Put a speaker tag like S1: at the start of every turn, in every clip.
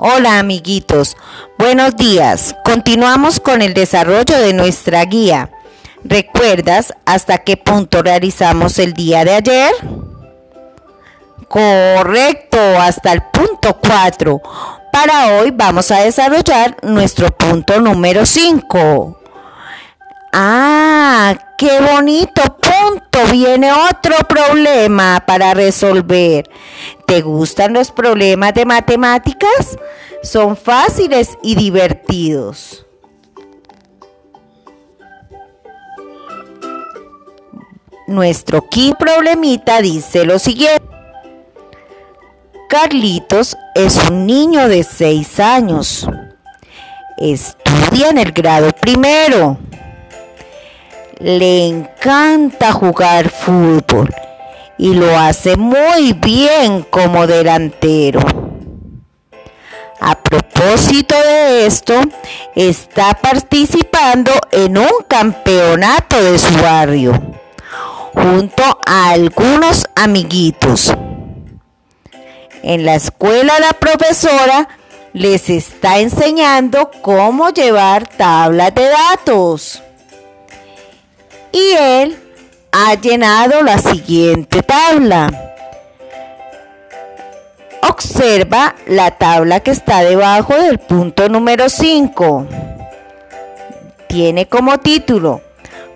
S1: Hola amiguitos, buenos días. Continuamos con el desarrollo de nuestra guía. ¿Recuerdas hasta qué punto realizamos el día de ayer? Correcto, hasta el punto 4. Para hoy vamos a desarrollar nuestro punto número 5. Ah, qué bonito punto. Viene otro problema para resolver. ¿Te gustan los problemas de matemáticas? Son fáciles y divertidos. Nuestro quinto problemita dice lo siguiente. Carlitos es un niño de 6 años. Estudia en el grado primero. Le encanta jugar fútbol y lo hace muy bien como delantero. A propósito de esto, está participando en un campeonato de su barrio, junto a algunos amiguitos. En la escuela la profesora les está enseñando cómo llevar tablas de datos. Y él ha llenado la siguiente tabla. Observa la tabla que está debajo del punto número 5. Tiene como título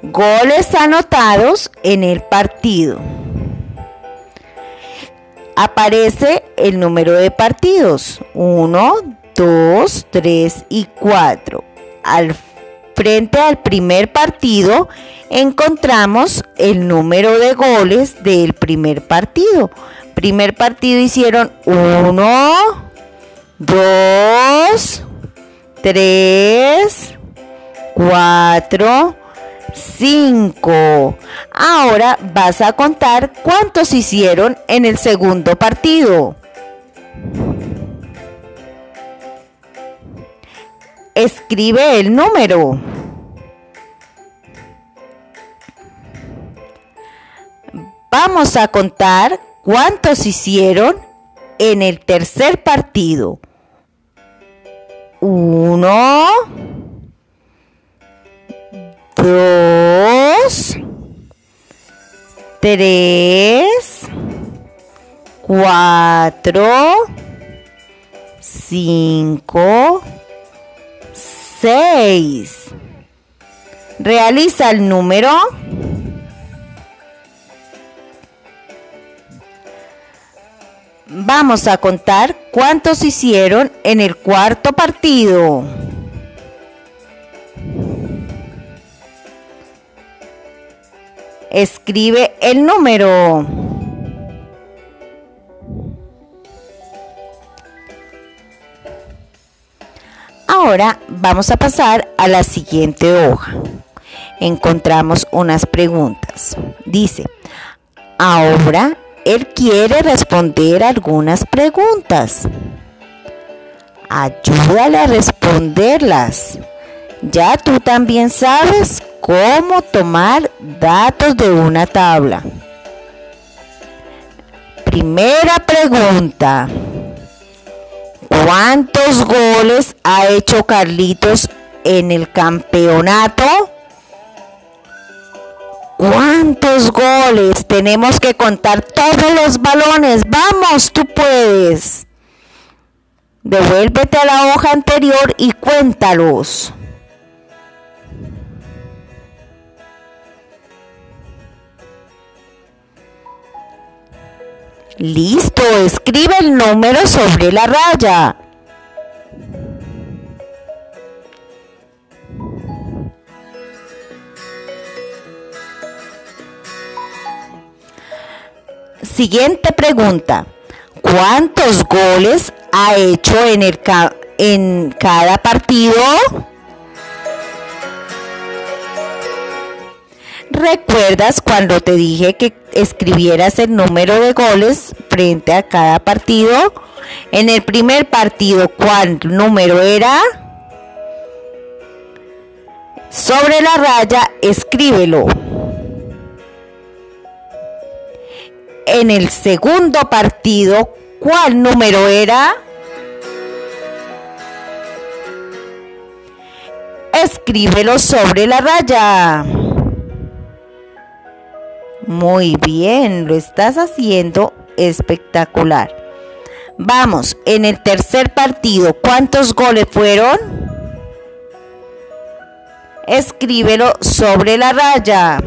S1: Goles anotados en el partido. Aparece el número de partidos. 1, 2, 3 y 4. Al frente al primer partido encontramos el número de goles del primer partido. Primer partido hicieron 1, 2, 3, 4, 5. Ahora vas a contar cuántos hicieron en el segundo partido. Escribe el número. Vamos a contar cuántos hicieron en el tercer partido. Uno, dos, tres, cuatro, cinco, seis. Realiza el número. Vamos a contar cuántos hicieron en el cuarto partido. Escribe el número. Ahora vamos a pasar a la siguiente hoja. Encontramos unas preguntas. Dice, ahora él quiere responder algunas preguntas. Ayúdale a responderlas. Ya tú también sabes cómo tomar datos de una tabla. Primera pregunta. ¿Cuántos goles ha hecho Carlitos en el campeonato? ¿Cuántos goles? Tenemos que contar todos los balones. Vamos, tú puedes. Devuélvete a la hoja anterior y cuéntalos. Listo, escribe el número sobre la raya. Siguiente pregunta. ¿Cuántos goles ha hecho en, el en cada partido? ¿Recuerdas cuando te dije que escribieras el número de goles frente a cada partido? En el primer partido, ¿cuál número era? Sobre la raya, escríbelo. en el segundo partido, ¿cuál número era? Escríbelo sobre la raya. Muy bien, lo estás haciendo espectacular. Vamos, en el tercer partido, ¿cuántos goles fueron? Escríbelo sobre la raya.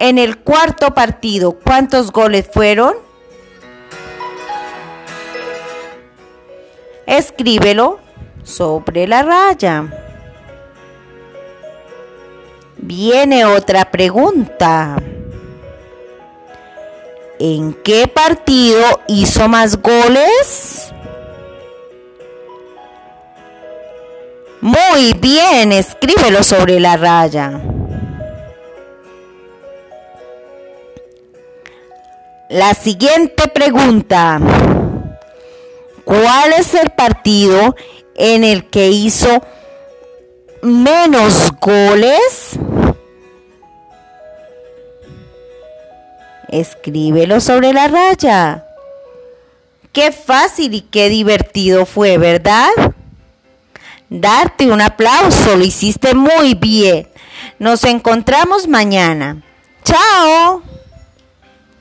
S1: En el cuarto partido, ¿cuántos goles fueron? Escríbelo sobre la raya. Viene otra pregunta. ¿En qué partido hizo más goles? Muy bien, escríbelo sobre la raya. La siguiente pregunta. ¿Cuál es el partido en el que hizo menos goles? Escríbelo sobre la raya. Qué fácil y qué divertido fue, ¿verdad? Darte un aplauso, lo hiciste muy bien. Nos encontramos mañana. ¡Chao!